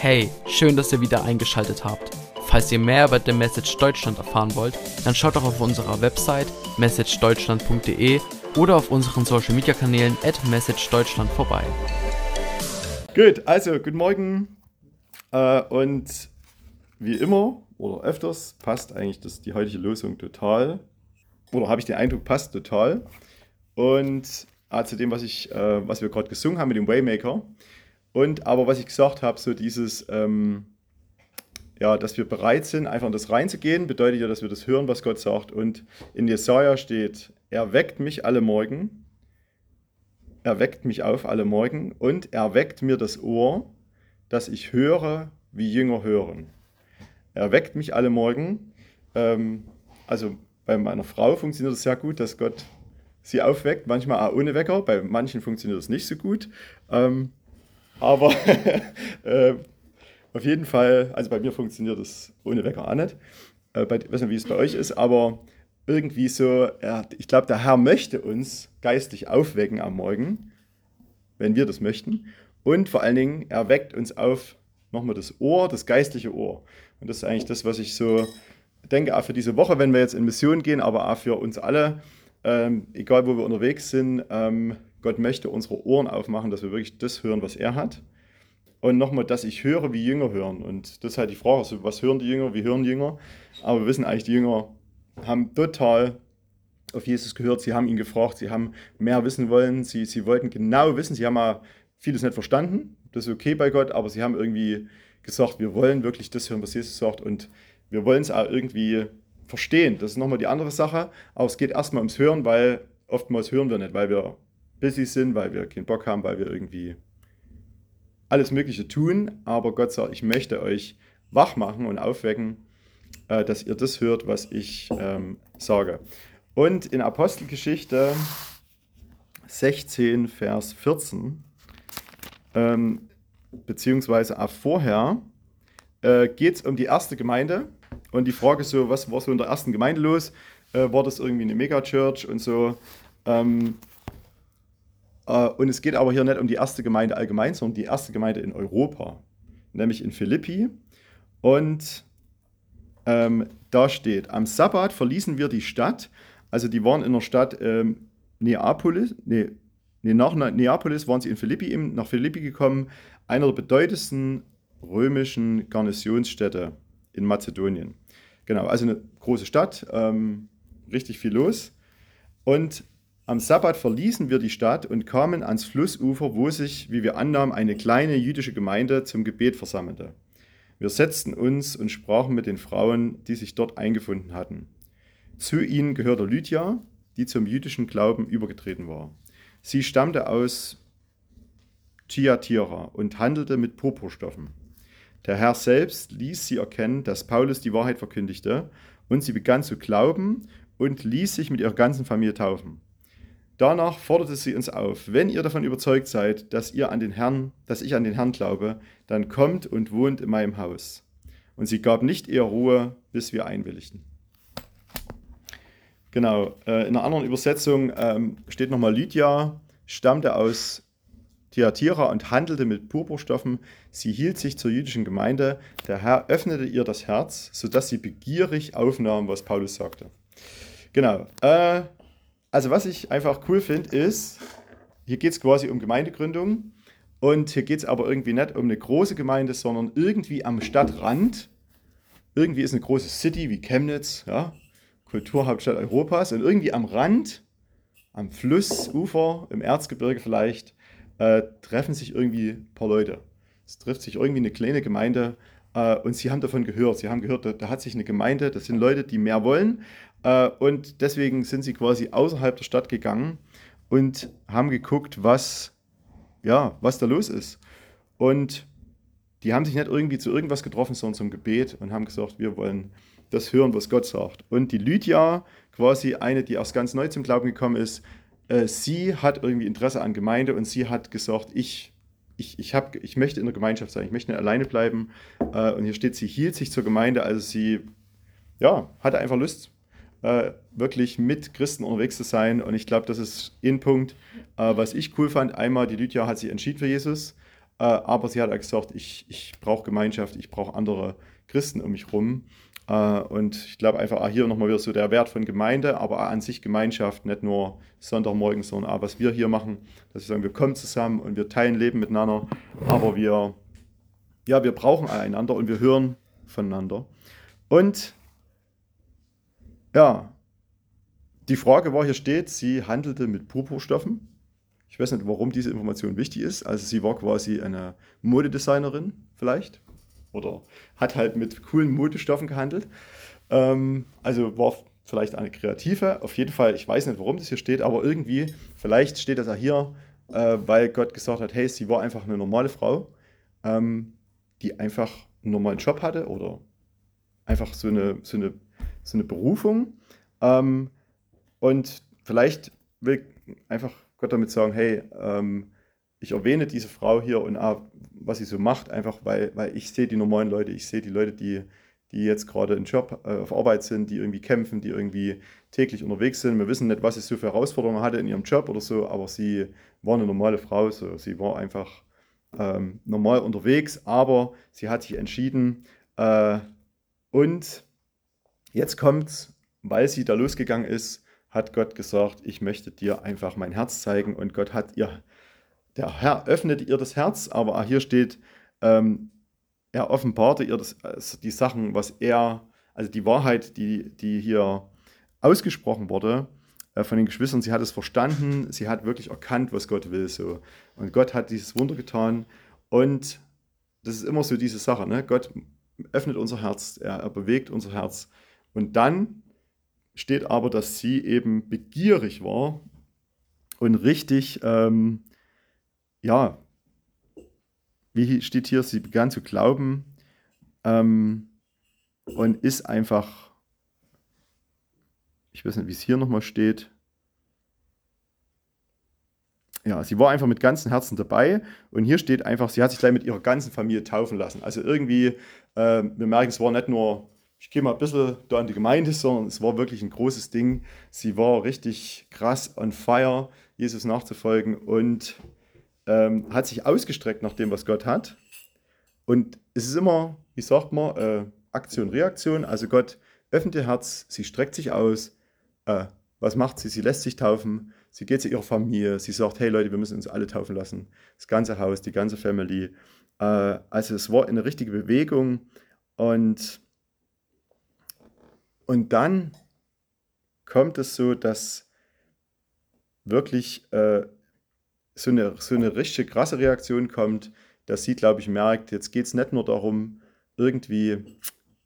Hey, schön, dass ihr wieder eingeschaltet habt. Falls ihr mehr über The Message Deutschland erfahren wollt, dann schaut doch auf unserer Website messagedeutschland.de oder auf unseren Social Media Kanälen at messagedeutschland vorbei. Gut, also guten Morgen. Äh, und wie immer oder öfters passt eigentlich das, die heutige Losung total. Oder habe ich den Eindruck, passt total. Und äh, zu dem, was, ich, äh, was wir gerade gesungen haben mit dem Waymaker. Und aber was ich gesagt habe, so dieses, ähm, ja, dass wir bereit sind, einfach in das reinzugehen, bedeutet ja, dass wir das hören, was Gott sagt. Und in Jesaja steht, er weckt mich alle Morgen, er weckt mich auf alle Morgen und er weckt mir das Ohr, dass ich höre, wie Jünger hören. Er weckt mich alle Morgen. Ähm, also bei meiner Frau funktioniert es sehr gut, dass Gott sie aufweckt, manchmal auch ohne Wecker. Bei manchen funktioniert es nicht so gut. Ähm, aber äh, auf jeden Fall, also bei mir funktioniert das ohne Wecker auch nicht. Äh, bei, ich weiß nicht, wie es bei euch ist, aber irgendwie so, ja, ich glaube, der Herr möchte uns geistig aufwecken am Morgen, wenn wir das möchten. Und vor allen Dingen, er weckt uns auf, nochmal das Ohr, das geistliche Ohr. Und das ist eigentlich das, was ich so denke, auch für diese Woche, wenn wir jetzt in Mission gehen, aber auch für uns alle, ähm, egal wo wir unterwegs sind, ähm, Gott möchte unsere Ohren aufmachen, dass wir wirklich das hören, was er hat. Und nochmal, dass ich höre, wie Jünger hören. Und das ist halt die Frage, also was hören die Jünger, wie hören die Jünger? Aber wir wissen eigentlich, die Jünger haben total auf Jesus gehört, sie haben ihn gefragt, sie haben mehr wissen wollen, sie, sie wollten genau wissen, sie haben mal vieles nicht verstanden, das ist okay bei Gott, aber sie haben irgendwie gesagt, wir wollen wirklich das hören, was Jesus sagt. Und wir wollen es auch irgendwie verstehen. Das ist nochmal die andere Sache, aber es geht erstmal ums Hören, weil oftmals hören wir nicht, weil wir busy sind, weil wir keinen Bock haben, weil wir irgendwie alles Mögliche tun. Aber Gott sagt, ich möchte euch wach machen und aufwecken, äh, dass ihr das hört, was ich ähm, sage. Und in Apostelgeschichte 16, Vers 14, ähm, beziehungsweise auch vorher, äh, geht es um die erste Gemeinde. Und die Frage ist so, was war so in der ersten Gemeinde los? Äh, war das irgendwie eine Megachurch und so? Ähm, äh, und es geht aber hier nicht um die erste Gemeinde allgemein, sondern die erste Gemeinde in Europa, nämlich in Philippi. Und ähm, da steht, am Sabbat verließen wir die Stadt, also die waren in der Stadt ähm, Neapolis, nee, nee, nach Neapolis waren sie in Philippi, nach Philippi gekommen, einer der bedeutendsten römischen Garnisonsstädte in Mazedonien. Genau, also eine große Stadt, ähm, richtig viel los. Und am Sabbat verließen wir die Stadt und kamen ans Flussufer, wo sich, wie wir annahmen, eine kleine jüdische Gemeinde zum Gebet versammelte. Wir setzten uns und sprachen mit den Frauen, die sich dort eingefunden hatten. Zu ihnen gehörte Lydia, die zum jüdischen Glauben übergetreten war. Sie stammte aus Thyatira und handelte mit Purpurstoffen. Der Herr selbst ließ sie erkennen, dass Paulus die Wahrheit verkündigte, und sie begann zu glauben und ließ sich mit ihrer ganzen Familie taufen. Danach forderte sie uns auf, wenn ihr davon überzeugt seid, dass ihr an den Herrn, dass ich an den Herrn glaube, dann kommt und wohnt in meinem Haus. Und sie gab nicht eher Ruhe, bis wir einwilligten. Genau, äh, in einer anderen Übersetzung ähm, steht nochmal Lydia, stammte aus Thyatira und handelte mit Purpurstoffen. Sie hielt sich zur jüdischen Gemeinde. Der Herr öffnete ihr das Herz, sodass sie begierig aufnahm, was Paulus sagte. Genau. Äh, also was ich einfach cool finde, ist, hier geht es quasi um Gemeindegründung und hier geht es aber irgendwie nicht um eine große Gemeinde, sondern irgendwie am Stadtrand. Irgendwie ist eine große City wie Chemnitz, ja, Kulturhauptstadt Europas und irgendwie am Rand, am Flussufer, im Erzgebirge vielleicht, äh, treffen sich irgendwie ein paar Leute. Es trifft sich irgendwie eine kleine Gemeinde äh, und sie haben davon gehört. Sie haben gehört, da, hat sich eine Gemeinde, das sind Leute, die mehr wollen und deswegen sind sie quasi außerhalb der Stadt gegangen und haben geguckt, was, ja, was da los ist. Und die haben sich nicht irgendwie zu irgendwas getroffen, sondern zum Gebet und haben gesagt, wir wollen das hören, was Gott sagt. Und die Lydia, quasi eine, die erst ganz neu zum Glauben gekommen ist, äh, sie hat irgendwie Interesse an Gemeinde und sie hat gesagt, ich, ich, ich, hab, ich möchte in der Gemeinschaft sein, ich möchte nicht alleine bleiben. Äh, und hier steht, sie hielt sich zur Gemeinde, also sie ja, hatte einfach Lust, äh, wirklich mit Christen unterwegs zu sein. Und ich glaube, das ist ein Punkt, äh, was ich cool fand. Einmal, die Lydia hat sich entschieden für Jesus. Äh, aber sie hat gesagt, ich, ich brauche Gemeinschaft, ich brauche andere Christen um mich rum. Äh, und ich glaube einfach auch hier nochmal wieder so der Wert von Gemeinde, aber an sich Gemeinschaft, nicht nur Sonntagmorgen, sondern auch was wir hier machen, dass wir sagen, wir kommen zusammen und wir teilen Leben miteinander, aber wir, ja, wir brauchen einander und wir hören voneinander. Und ja, die Frage war, hier steht, sie handelte mit Purpurstoffen. Ich weiß nicht, warum diese Information wichtig ist. Also sie war quasi eine Modedesignerin vielleicht oder hat halt mit coolen Modestoffen gehandelt. Ähm, also war vielleicht eine kreative. Auf jeden Fall, ich weiß nicht, warum das hier steht, aber irgendwie, vielleicht steht das ja hier, äh, weil Gott gesagt hat, hey, sie war einfach eine normale Frau, ähm, die einfach einen normalen Job hatte oder einfach so eine, so eine, so eine Berufung. Ähm, und vielleicht will einfach Gott damit sagen, hey, ähm, ich erwähne diese Frau hier und auch, was sie so macht, einfach weil, weil ich sehe die normalen Leute, ich sehe die Leute, die, die jetzt gerade im Job äh, auf Arbeit sind, die irgendwie kämpfen, die irgendwie täglich unterwegs sind. Wir wissen nicht, was sie so für Herausforderungen hatte in ihrem Job oder so, aber sie war eine normale Frau, so. sie war einfach ähm, normal unterwegs, aber sie hat sich entschieden äh, und jetzt kommt, weil sie da losgegangen ist, hat Gott gesagt, ich möchte dir einfach mein Herz zeigen und Gott hat ihr der Herr öffnete ihr das Herz, aber hier steht, ähm, er offenbarte ihr das, also die Sachen, was er, also die Wahrheit, die, die hier ausgesprochen wurde äh, von den Geschwistern, sie hat es verstanden, sie hat wirklich erkannt, was Gott will. So. Und Gott hat dieses Wunder getan und das ist immer so diese Sache, ne? Gott öffnet unser Herz, er, er bewegt unser Herz. Und dann steht aber, dass sie eben begierig war und richtig ähm, ja, wie steht hier, sie begann zu glauben ähm, und ist einfach, ich weiß nicht, wie es hier nochmal steht. Ja, sie war einfach mit ganzem Herzen dabei und hier steht einfach, sie hat sich gleich mit ihrer ganzen Familie taufen lassen. Also irgendwie, äh, wir merken, es war nicht nur, ich gehe mal ein bisschen da an die Gemeinde, sondern es war wirklich ein großes Ding. Sie war richtig krass on fire, Jesus nachzufolgen und ähm, hat sich ausgestreckt nach dem, was Gott hat. Und es ist immer, wie sagt man, äh, Aktion, Reaktion. Also Gott öffnet ihr Herz, sie streckt sich aus. Äh, was macht sie? Sie lässt sich taufen. Sie geht zu ihrer Familie. Sie sagt, hey Leute, wir müssen uns alle taufen lassen. Das ganze Haus, die ganze Family. Äh, also es war eine richtige Bewegung. Und, und dann kommt es so, dass wirklich äh, so eine, so eine richtig krasse Reaktion kommt, dass sie, glaube ich, merkt, jetzt geht es nicht nur darum, irgendwie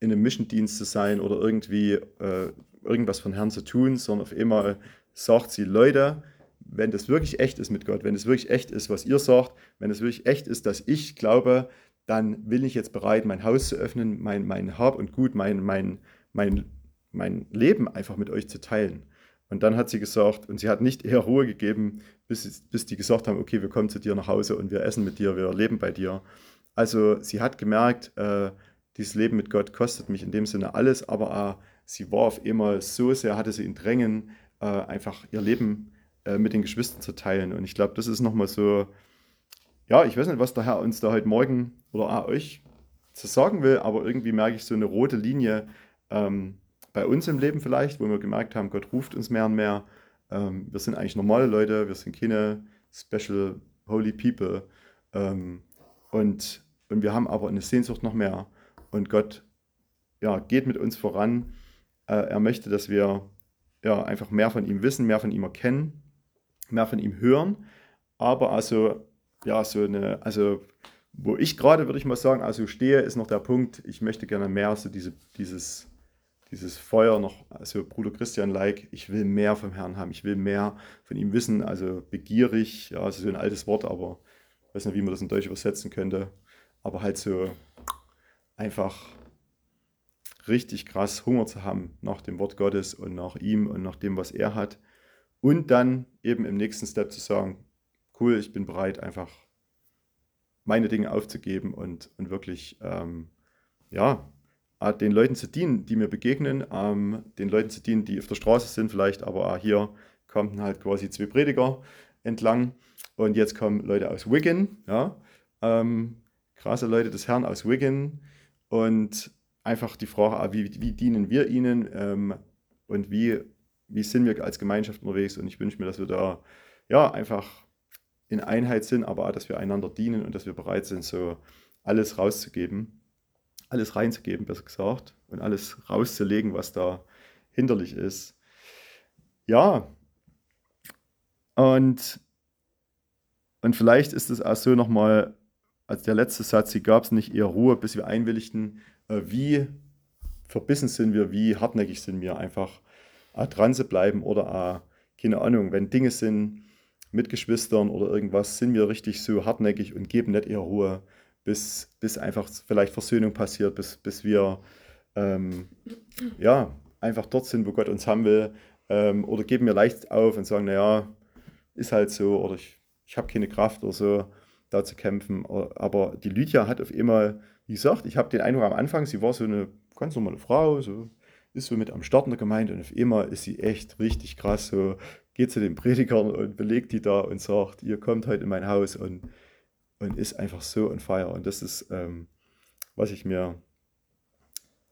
in einem Mischendienst zu sein oder irgendwie äh, irgendwas von Herrn zu tun, sondern auf einmal sagt sie, Leute, wenn das wirklich echt ist mit Gott, wenn es wirklich echt ist, was ihr sagt, wenn es wirklich echt ist, dass ich glaube, dann bin ich jetzt bereit, mein Haus zu öffnen, mein, mein Hab und Gut, mein, mein, mein, mein Leben einfach mit euch zu teilen. Und dann hat sie gesagt, und sie hat nicht eher Ruhe gegeben, bis, bis die gesagt haben, okay, wir kommen zu dir nach Hause und wir essen mit dir, wir leben bei dir. Also sie hat gemerkt, äh, dieses Leben mit Gott kostet mich in dem Sinne alles, aber äh, sie war auf einmal so sehr, hatte sie in Drängen, äh, einfach ihr Leben äh, mit den Geschwistern zu teilen. Und ich glaube, das ist nochmal so, ja, ich weiß nicht, was der Herr uns da heute Morgen oder euch zu sagen will, aber irgendwie merke ich so eine rote Linie, ähm, bei uns im Leben vielleicht, wo wir gemerkt haben, Gott ruft uns mehr und mehr. Ähm, wir sind eigentlich normale Leute, wir sind keine special holy people. Ähm, und, und wir haben aber eine Sehnsucht noch mehr. Und Gott ja, geht mit uns voran. Äh, er möchte, dass wir ja, einfach mehr von ihm wissen, mehr von ihm erkennen, mehr von ihm hören. Aber also, ja, so eine, also wo ich gerade, würde ich mal sagen, also stehe, ist noch der Punkt, ich möchte gerne mehr so diese, dieses dieses Feuer noch, also Bruder Christian-like, ich will mehr vom Herrn haben, ich will mehr von ihm wissen, also begierig, ja, das ist so ein altes Wort, aber ich weiß nicht, wie man das in Deutsch übersetzen könnte, aber halt so einfach richtig krass Hunger zu haben nach dem Wort Gottes und nach ihm und nach dem, was er hat. Und dann eben im nächsten Step zu sagen, cool, ich bin bereit, einfach meine Dinge aufzugeben und, und wirklich, ähm, ja, den Leuten zu dienen, die mir begegnen, ähm, den Leuten zu dienen, die auf der Straße sind vielleicht, aber hier kommen halt quasi zwei Prediger entlang. Und jetzt kommen Leute aus Wigan, ja, ähm, krasse Leute des Herrn aus Wigan. Und einfach die Frage, wie, wie dienen wir ihnen ähm, und wie, wie sind wir als Gemeinschaft unterwegs? Und ich wünsche mir, dass wir da ja einfach in Einheit sind, aber auch, dass wir einander dienen und dass wir bereit sind, so alles rauszugeben, alles reinzugeben, besser gesagt, und alles rauszulegen, was da hinderlich ist. Ja, und, und vielleicht ist es auch so nochmal, als der letzte Satz, hier gab es nicht eher Ruhe, bis wir einwilligten, äh, wie verbissen sind wir, wie hartnäckig sind wir, einfach dran zu bleiben oder keine Ahnung, wenn Dinge sind mit Geschwistern oder irgendwas, sind wir richtig so hartnäckig und geben nicht eher Ruhe, bis, bis einfach vielleicht Versöhnung passiert, bis, bis wir ähm, ja, einfach dort sind, wo Gott uns haben will. Ähm, oder geben wir leicht auf und sagen, naja, ist halt so, oder ich, ich habe keine Kraft oder so, da zu kämpfen. Aber die Lydia hat auf einmal, wie gesagt, ich habe den Eindruck am Anfang, sie war so eine ganz normale Frau, so ist so mit am Start in der Gemeinde und auf einmal ist sie echt richtig krass, so geht zu den Predigern und belegt die da und sagt, ihr kommt heute in mein Haus und, und ist einfach so on fire. Und das ist, ähm, was ich mir,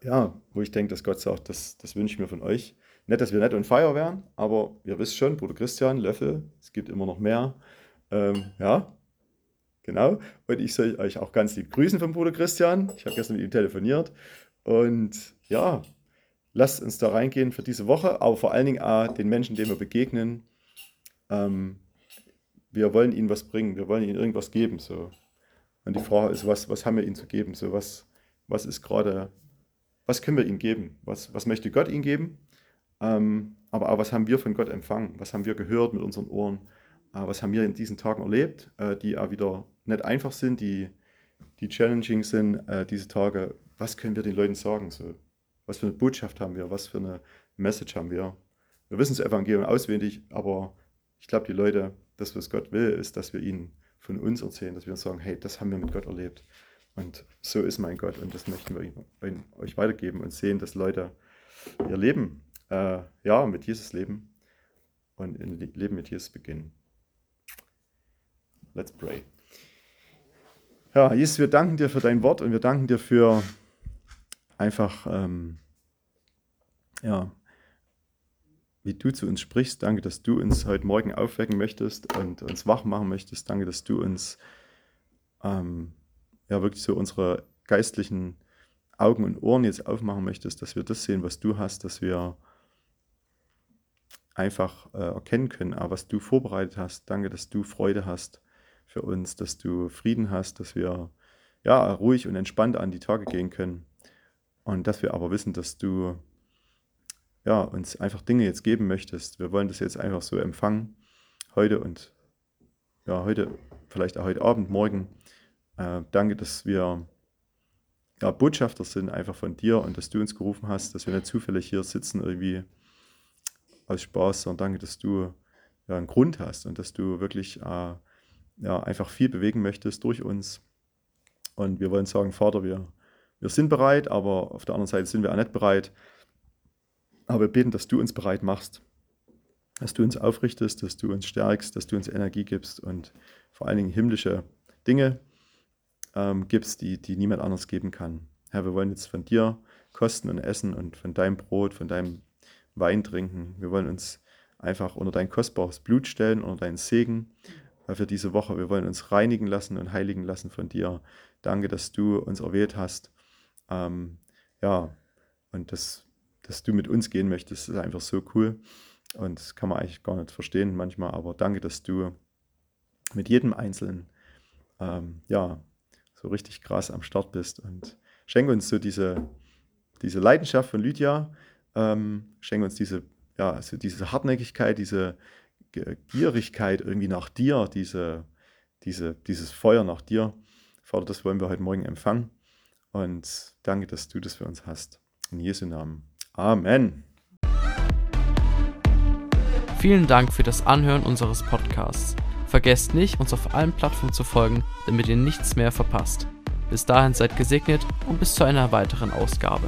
ja, wo ich denke, dass Gott sagt, das, das wünsche ich mir von euch. Nicht, dass wir nicht on fire wären, aber ihr wisst schon, Bruder Christian, Löffel, es gibt immer noch mehr. Ähm, ja, genau. Und ich soll euch auch ganz lieb grüßen vom Bruder Christian. Ich habe gestern mit ihm telefoniert. Und ja, lasst uns da reingehen für diese Woche, aber vor allen Dingen auch den Menschen, denen wir begegnen. Ähm, wir wollen ihnen was bringen, wir wollen ihnen irgendwas geben. So. Und die Frage ist, was, was haben wir ihnen zu geben? So, was, was ist gerade, was können wir ihnen geben? Was, was möchte Gott ihnen geben? Ähm, aber auch, was haben wir von Gott empfangen? Was haben wir gehört mit unseren Ohren? Äh, was haben wir in diesen Tagen erlebt, äh, die auch wieder nicht einfach sind, die, die challenging sind, äh, diese Tage? Was können wir den Leuten sagen? So, was für eine Botschaft haben wir? Was für eine Message haben wir? Wir wissen das Evangelium auswendig, aber ich glaube, die Leute, das, was Gott will, ist, dass wir ihnen von uns erzählen, dass wir sagen, hey, das haben wir mit Gott erlebt. Und so ist mein Gott und das möchten wir euch weitergeben und sehen, dass Leute ihr Leben äh, ja, mit Jesus leben und in Leben mit Jesus beginnen. Let's pray. Ja, Jesus, wir danken dir für dein Wort und wir danken dir für einfach, ähm, ja, wie du zu uns sprichst. Danke, dass du uns heute Morgen aufwecken möchtest und uns wach machen möchtest. Danke, dass du uns ähm, ja wirklich so unsere geistlichen Augen und Ohren jetzt aufmachen möchtest, dass wir das sehen, was du hast, dass wir einfach äh, erkennen können, ah, was du vorbereitet hast. Danke, dass du Freude hast für uns, dass du Frieden hast, dass wir ja ruhig und entspannt an die Tage gehen können und dass wir aber wissen, dass du ja, uns einfach Dinge jetzt geben möchtest. Wir wollen das jetzt einfach so empfangen, heute und ja, heute, vielleicht auch heute Abend, morgen. Äh, danke, dass wir ja, Botschafter sind einfach von dir und dass du uns gerufen hast, dass wir nicht zufällig hier sitzen irgendwie aus Spaß, sondern danke, dass du ja, einen Grund hast und dass du wirklich äh, ja, einfach viel bewegen möchtest durch uns. Und wir wollen sagen, Vater, wir, wir sind bereit, aber auf der anderen Seite sind wir auch nicht bereit. Aber wir beten, dass du uns bereit machst, dass du uns aufrichtest, dass du uns stärkst, dass du uns Energie gibst und vor allen Dingen himmlische Dinge ähm, gibst, die, die niemand anders geben kann. Herr, wir wollen jetzt von dir kosten und essen und von deinem Brot, von deinem Wein trinken. Wir wollen uns einfach unter dein kostbares Blut stellen, unter deinen Segen für diese Woche. Wir wollen uns reinigen lassen und heiligen lassen von dir. Danke, dass du uns erwählt hast. Ähm, ja, und dass, dass du mit uns gehen möchtest, ist einfach so cool. Und das kann man eigentlich gar nicht verstehen manchmal, aber danke, dass du mit jedem Einzelnen, ähm, ja, so richtig krass am Start bist und schenke uns so diese, diese Leidenschaft von Lydia, ähm, schenke uns diese, ja, also diese Hartnäckigkeit, diese Gierigkeit irgendwie nach dir, diese, diese, dieses Feuer nach dir. Vater, das wollen wir heute Morgen empfangen. Und danke, dass du das für uns hast. In Jesu Namen. Amen. Vielen Dank für das Anhören unseres Podcasts. Vergesst nicht, uns auf allen Plattformen zu folgen, damit ihr nichts mehr verpasst. Bis dahin seid gesegnet und bis zu einer weiteren Ausgabe.